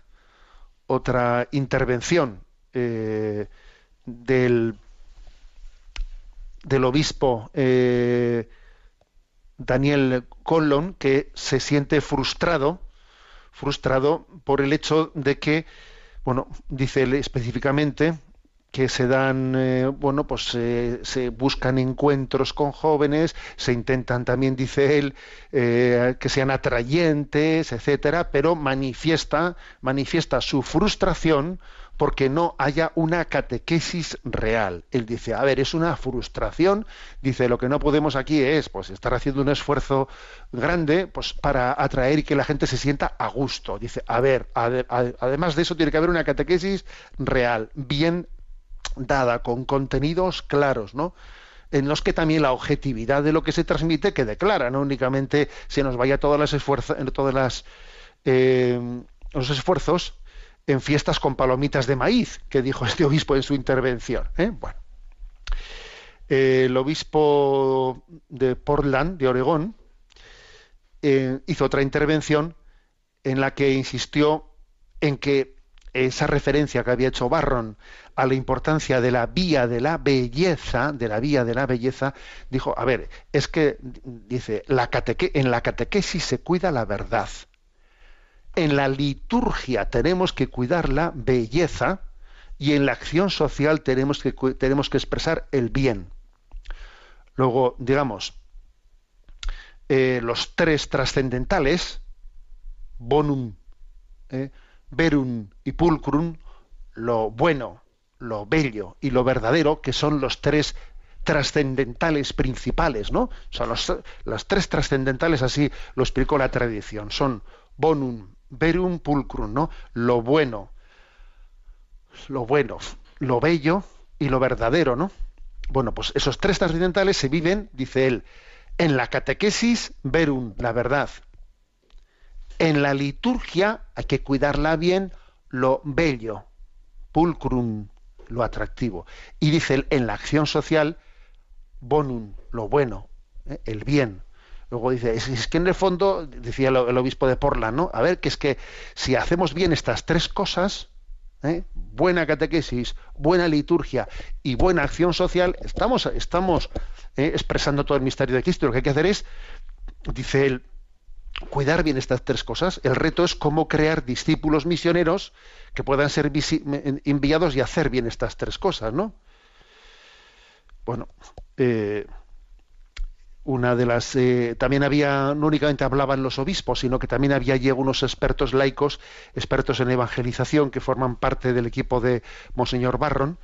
otra intervención eh, del del obispo eh, Daniel Collon que se siente frustrado frustrado por el hecho de que bueno dice él específicamente que se dan eh, bueno pues eh, se buscan encuentros con jóvenes se intentan también dice él eh, que sean atrayentes etcétera pero manifiesta manifiesta su frustración porque no haya una catequesis real. Él dice, a ver, es una frustración, dice, lo que no podemos aquí es pues estar haciendo un esfuerzo grande pues para atraer y que la gente se sienta a gusto. Dice, a ver, ade- además de eso tiene que haber una catequesis real, bien dada, con contenidos claros, ¿no? en los que también la objetividad de lo que se transmite quede clara, no únicamente se nos vaya todas las esfuerzos, las eh, los esfuerzos en fiestas con palomitas de maíz, que dijo este obispo en su intervención. ¿eh? Bueno, Eh, el obispo de Portland, de Oregón, eh, hizo otra intervención en la que insistió en que esa referencia que había hecho Barron a la importancia de la vía de la belleza, de la vía de la belleza, dijo, a ver, es que, dice, en la catequesis se cuida la verdad. En la liturgia tenemos que cuidar la belleza y en la acción social tenemos que, tenemos que expresar el bien. Luego, digamos, eh, los tres trascendentales, bonum, eh, verum y pulcrum, lo bueno, lo bello y lo verdadero, que son los tres trascendentales principales, ¿no? Son los, las tres trascendentales, así lo explicó la tradición. Son bonum, verum, pulcrum, ¿no? Lo bueno, lo bueno, lo bello y lo verdadero, ¿no? Bueno, pues esos tres trascendentales se viven, dice él, en la catequesis verum, la verdad. En la liturgia hay que cuidarla bien, lo bello, pulcrum, lo atractivo. Y dice él, en la acción social, bonum, lo bueno, ¿eh? el bien. Luego dice, es, es que en el fondo, decía el, obispo de Portland, ¿no? A ver, que es que si hacemos bien estas tres cosas, ¿eh? buena catequesis, buena liturgia y buena acción social, estamos, estamos ¿eh? expresando todo el misterio de Cristo. Lo que hay que hacer es, dice él, cuidar bien estas tres cosas. El reto es cómo crear discípulos misioneros que puedan ser enviados y hacer bien estas tres cosas, ¿no? Bueno, eh, una de las eh, también había no únicamente hablaban los obispos sino que también había allí unos expertos laicos expertos en evangelización que forman parte del equipo de monseñor Barron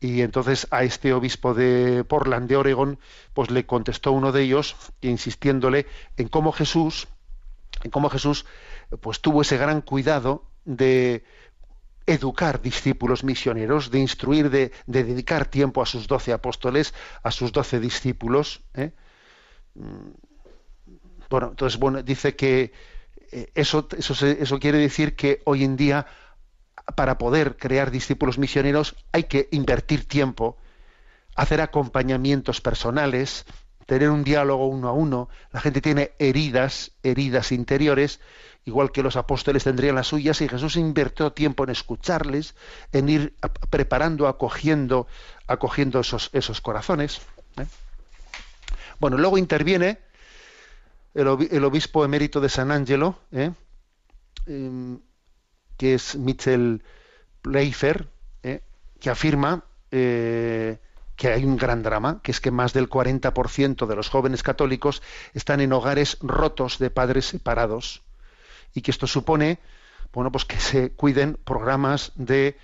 y entonces a este obispo de Portland de Oregón pues le contestó uno de ellos insistiéndole en cómo Jesús en cómo Jesús pues tuvo ese gran cuidado de educar discípulos misioneros, de instruir, de, de dedicar tiempo a sus doce apóstoles, a sus doce discípulos. ¿eh? Bueno, entonces bueno, dice que eh, eso, eso, eso quiere decir que hoy en día, para poder crear discípulos misioneros, hay que invertir tiempo, hacer acompañamientos personales, tener un diálogo uno a uno. La gente tiene heridas, heridas interiores, igual que los apóstoles tendrían las suyas, y Jesús invirtió tiempo en escucharles, en ir preparando, acogiendo, acogiendo esos, esos corazones. ¿eh? Bueno, luego interviene el obispo emérito de San Angelo, ¿eh? Em, que es Mitchell Pleifer, ¿eh? que afirma eh, que hay un gran drama, que es que más del 40% de los jóvenes católicos están en hogares rotos de padres separados y que esto supone bueno pues que se cuiden programas de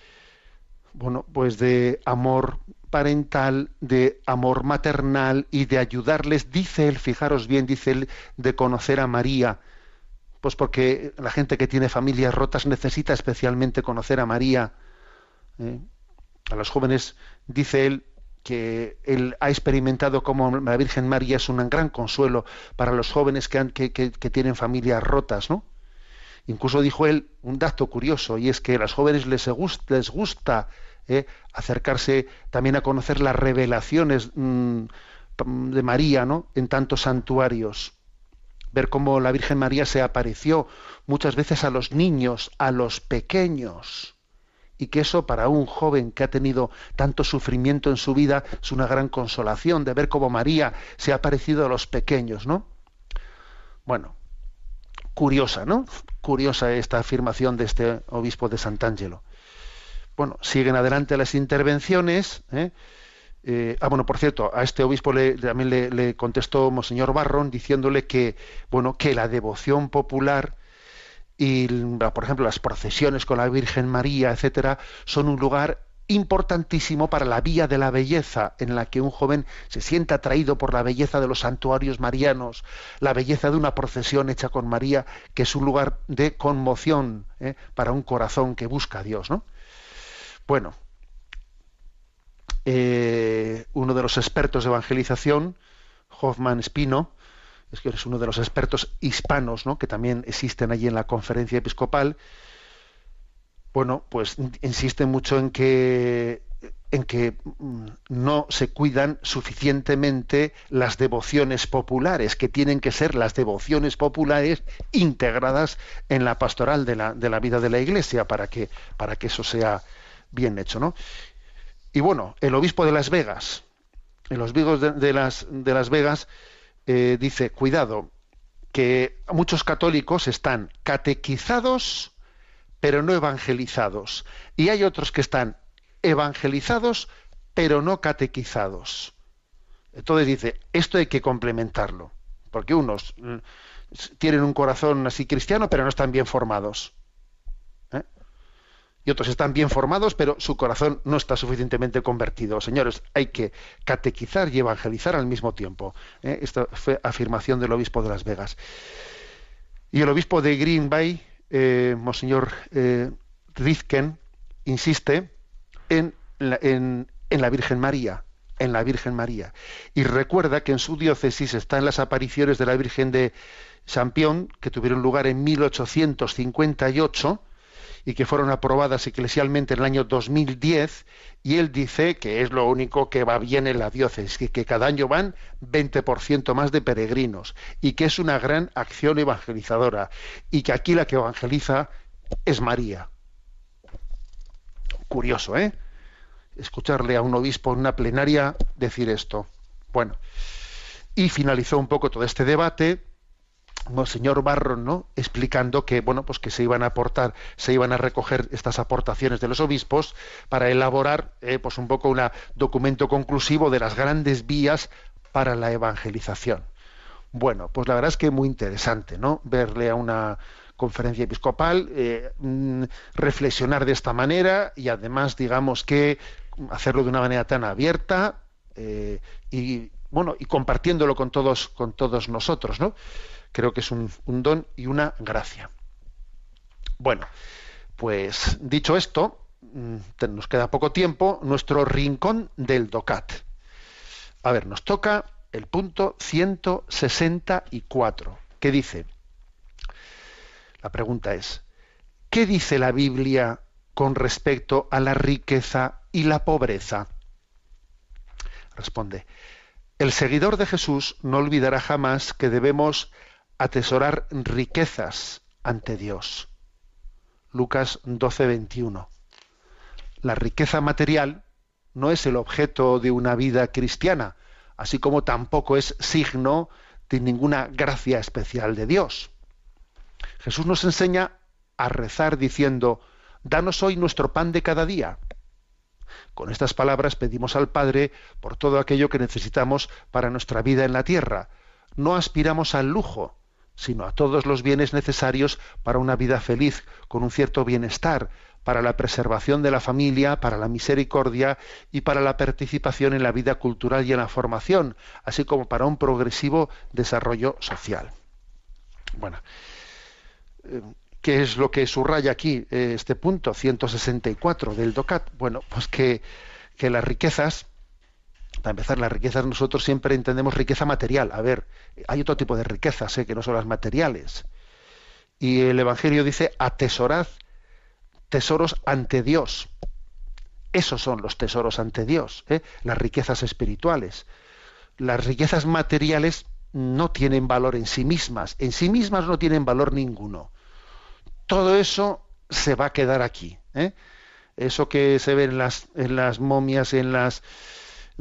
bueno pues de amor parental de amor maternal y de ayudarles dice él fijaros bien dice él de conocer a María pues porque la gente que tiene familias rotas necesita especialmente conocer a María ¿eh? a los jóvenes dice él que él ha experimentado como la Virgen María es un gran consuelo para los jóvenes que, han- que- tienen familias rotas, ¿no? Incluso dijo él un dato curioso y es que a los jóvenes les gusta, les gusta ¿eh? acercarse también a conocer las revelaciones mm, de María, ¿no? En tantos santuarios ver cómo la Virgen María se apareció muchas veces a los niños, a los pequeños, y que eso para un joven que ha tenido tanto sufrimiento en su vida es una gran consolación de ver cómo María se ha aparecido a los pequeños, ¿no? Bueno, curiosa, ¿no? Curiosa esta afirmación de este obispo de Sant'Angelo. Bueno, siguen adelante las intervenciones. ¿eh? Eh, ah, bueno, por cierto, a este obispo le- también le, le contestó Monseñor Barrón diciéndole que, bueno, que la devoción popular y, por ejemplo, las procesiones con la Virgen María, etcétera, son un lugar importantísimo para la vía de la belleza, en la que un joven se sienta atraído por la belleza de los santuarios marianos, la belleza de una procesión hecha con María, que es un lugar de conmoción ¿eh? para un corazón que busca a Dios, ¿no? Bueno, eh, uno de los expertos de evangelización, Hoffman Espino, es que es uno de los expertos hispanos ¿no? que también existen allí en la conferencia episcopal, bueno, pues in- insiste mucho en que en que mm, no se cuidan suficientemente las devociones populares, que tienen que ser las devociones populares integradas en la pastoral de la, de la vida de la Iglesia para que, para que eso sea bien hecho, ¿no? Y bueno, el obispo de Las Vegas, el obispo de, de las, de Las Vegas eh, dice, cuidado, que muchos católicos están catequizados pero no evangelizados. Y hay otros que están evangelizados pero no catequizados. Entonces dice, esto hay que complementarlo, porque unos mm, tienen un corazón así cristiano pero no están bien formados. Y otros están bien formados, pero su corazón no está suficientemente convertido. Señores, hay que catequizar y evangelizar al mismo tiempo. ¿eh? Esta fue afirmación del obispo de Las Vegas. Y el obispo de Green Bay, eh, Monseñor eh, Rizken, insiste en la, en- en la Virgen María, en la Virgen María. Y recuerda que en su diócesis están las apariciones de la Virgen de Champion, que tuvieron lugar en 1858 y que fueron aprobadas eclesialmente en el año 2010, y él dice que es lo único que va bien en la diócesis, que, que cada año van 20% más de peregrinos, y que es una gran acción evangelizadora, y que aquí la que evangeliza es María. Curioso, ¿eh? Escucharle a un obispo en una plenaria decir esto. Bueno, y finalizó un poco todo este debate Monseñor Barron, ¿no? explicando que bueno, pues que se iban a aportar, se iban a recoger estas aportaciones de los obispos para elaborar eh, pues un poco un documento conclusivo de las grandes vías para la evangelización. Bueno, pues la verdad es que muy interesante, ¿no? Verle a una conferencia episcopal, eh, mm, reflexionar de esta manera y además, digamos que hacerlo de una manera tan abierta eh, y bueno y compartiéndolo con todos con todos nosotros, ¿no? Creo que es un, don y una gracia. Bueno, pues dicho esto, mm, nos queda poco tiempo, nuestro rincón del DOCAT. A ver, nos toca el punto 164, que dice, la pregunta es, ¿qué dice la Biblia con respecto a la riqueza y la pobreza? Responde, el seguidor de Jesús no olvidará jamás que debemos atesorar riquezas ante Dios. Lucas 12, 21. La riqueza material no es el objeto de una vida cristiana, así como tampoco es signo de ninguna gracia especial de Dios. Jesús nos enseña a rezar diciendo, Danos hoy nuestro pan de cada día. Con estas palabras pedimos al Padre por todo aquello que necesitamos para nuestra vida en la tierra. No aspiramos al lujo, sino a todos los bienes necesarios para una vida feliz, con un cierto bienestar, para la preservación de la familia, para la misericordia y para la participación en la vida cultural y en la formación, así como para un progresivo desarrollo social. Bueno, eh, ¿qué es lo que subraya aquí eh, este punto 164 del DOCAT? Bueno, pues que, que las riquezas Para empezar, las riquezas nosotros siempre entendemos riqueza material. A ver, hay otro tipo de riquezas que no son las materiales. Y el Evangelio dice, atesorad tesoros ante Dios. Esos son los tesoros ante Dios, ¿eh? las riquezas espirituales. Las riquezas materiales no tienen valor en sí mismas, en sí mismas no tienen valor ninguno. Todo eso se va a quedar aquí. ¿eh? Eso que se ve en las, en las momias, en las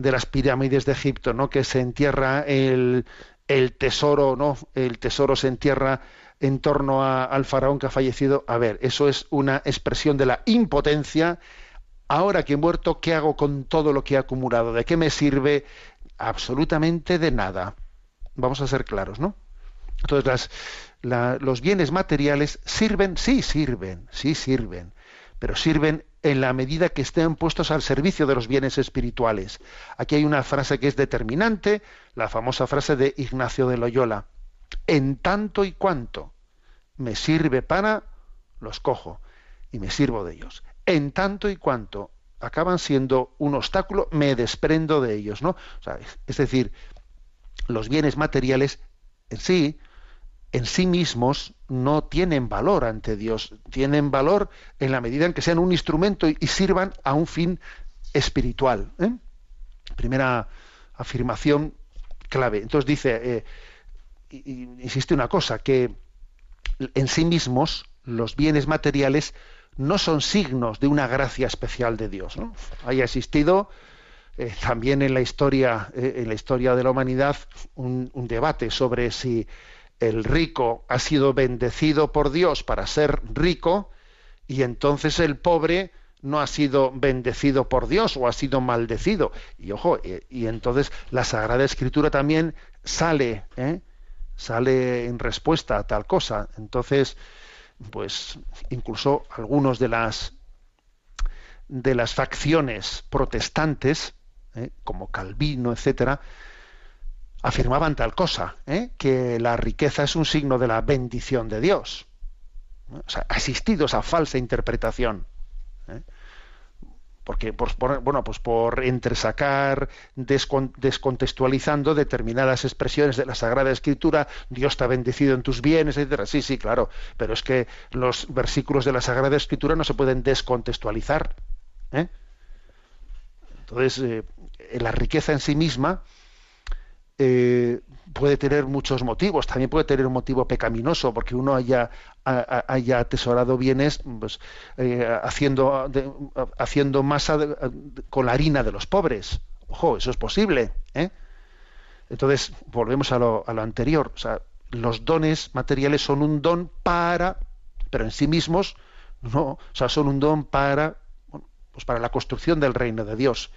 de las pirámides de Egipto, ¿no? Que se entierra el, el tesoro, ¿no? El tesoro se entierra en torno a- al faraón que ha fallecido. A ver, eso es una expresión de la impotencia. Ahora que he muerto, ¿qué hago con todo lo que he acumulado? ¿De qué me sirve? Absolutamente de nada. Vamos a ser claros, ¿no? Entonces, las- la- los bienes materiales sirven, sí sirven, sí sirven, pero sirven en la medida que estén puestos al servicio de los bienes espirituales. Aquí hay una frase que es determinante, la famosa frase de Ignacio de Loyola. En tanto y cuanto me sirve para, los cojo y me sirvo de ellos. En tanto y cuanto acaban siendo un obstáculo, me desprendo de ellos, ¿no? O sea, es- es decir, los bienes materiales en sí, en sí mismos, no tienen valor ante Dios. Tienen valor en la medida en que sean un instrumento y, sirvan a un fin espiritual. ¿eh? Primera afirmación clave. Entonces dice, eh, insiste una cosa, que en sí mismos los bienes materiales no son signos de una gracia especial de Dios. Haya existido eh, también en la historia, en la historia de la humanidad, un debate sobre si el rico ha sido bendecido por Dios para ser rico y entonces el pobre no ha sido bendecido por Dios o ha sido maldecido. Y ojo, eh, y entonces la Sagrada Escritura también sale, ¿eh? sale en respuesta a tal cosa. Entonces, pues incluso algunos de las de las facciones protestantes, ¿eh? como Calvino, etcétera, afirmaban tal cosa, ¿eh? que la riqueza es un signo de la bendición de Dios. O sea, ha existido esa falsa interpretación. ¿eh? Porque, por, bueno, pues por entresacar, descon- descontextualizando determinadas expresiones de la Sagrada Escritura, Dios te ha bendecido en tus bienes, etcétera. Sí, sí, claro, pero es que los versículos de la Sagrada Escritura no se pueden descontextualizar. ¿eh? Entonces, eh, la riqueza en sí misma eh, puede tener muchos motivos. También puede tener un motivo pecaminoso, porque uno haya, ha- ha- haya atesorado bienes pues, eh, haciendo, haciendo masa con la harina de los pobres. Ojo, eso es posible. ¿eh? Entonces, volvemos a lo, a lo anterior. Los dones materiales son un don para, pero en sí mismos no. O sea, son un don para, bueno, pues para la construcción del reino de Dios.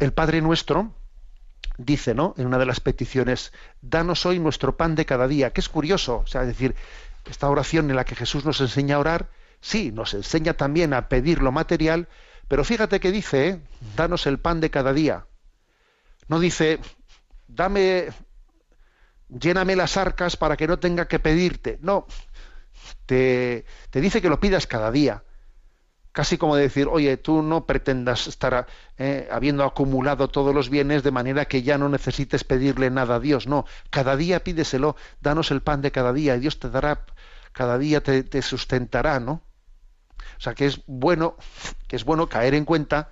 El Padre Nuestro, dice, ¿no? En una de las peticiones, danos hoy nuestro pan de cada día, que es curioso, o sea, es decir, esta oración en la que Jesús nos enseña a orar, sí, nos enseña también a pedir lo material, pero fíjate que dice, ¿eh? danos el pan de cada día. No dice, dame, lléname las arcas para que no tenga que pedirte. No, te, te dice que lo pidas cada día casi como decir, oye, tú no pretendas estar eh, habiendo acumulado todos los bienes de manera que ya no necesites pedirle nada a Dios. No, cada día pídeselo, danos el pan de cada día y Dios te dará, cada día te, te sustentará, ¿no? O sea que es bueno, que es bueno caer en cuenta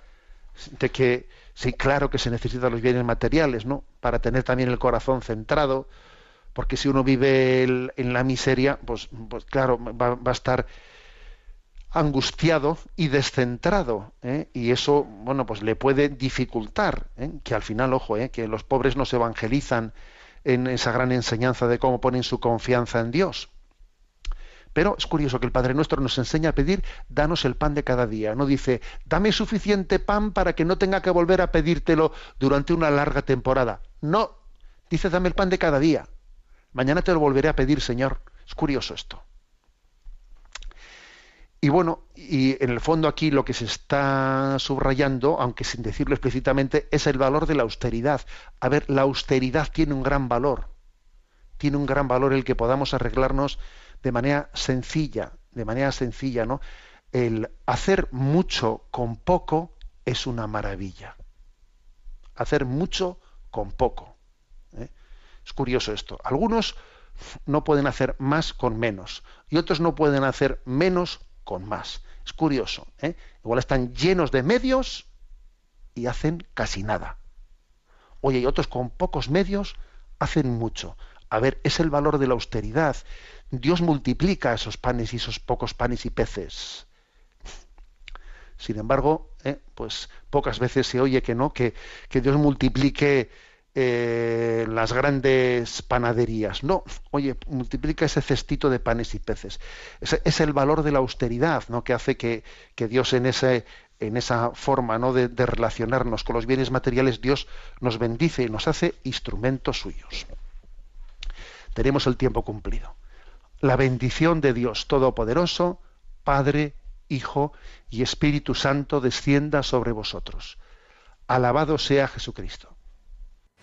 de que sí, claro que se necesitan los bienes materiales, ¿no? Para tener también el corazón centrado, porque si uno vive en la miseria, pues, pues claro, va, va a estar angustiado y descentrado ¿eh? y eso bueno pues le puede dificultar ¿eh? que al final ojo ¿eh? que los pobres no se evangelizan en esa gran enseñanza de cómo ponen su confianza en Dios pero es curioso que el Padre Nuestro nos enseña a pedir danos el pan de cada día no dice dame suficiente pan para que no tenga que volver a pedírtelo durante una larga temporada no dice dame el pan de cada día mañana te lo volveré a pedir Señor es curioso esto y bueno, y en el fondo aquí lo que se está subrayando, aunque sin decirlo explícitamente, es el valor de la austeridad. A ver, la austeridad tiene un gran valor. Tiene un gran valor el que podamos arreglarnos de manera sencilla, de manera sencilla, ¿no? El hacer mucho con poco es una maravilla. hacer mucho con poco. ¿eh? Es curioso esto. Algunos no pueden hacer más con menos y otros no pueden hacer menos con más. Es curioso. ¿eh? Igual están llenos de medios y hacen casi nada. Oye, y otros con pocos medios hacen mucho. A ver, es el valor de la austeridad. Dios multiplica esos panes y esos pocos panes y peces. Sin embargo, ¿eh? pues pocas veces se oye que no, que, que Dios multiplique eh, las grandes panaderías. No, oye, multiplica ese cestito de panes y peces. Es, el valor de la austeridad, ¿no? Que hace que, que Dios en ese en esa forma ¿no? de, de relacionarnos con los bienes materiales, Dios nos bendice y nos hace instrumentos suyos. Tenemos el tiempo cumplido. La bendición de Dios Todopoderoso, Padre, Hijo y Espíritu Santo descienda sobre vosotros. Alabado sea Jesucristo.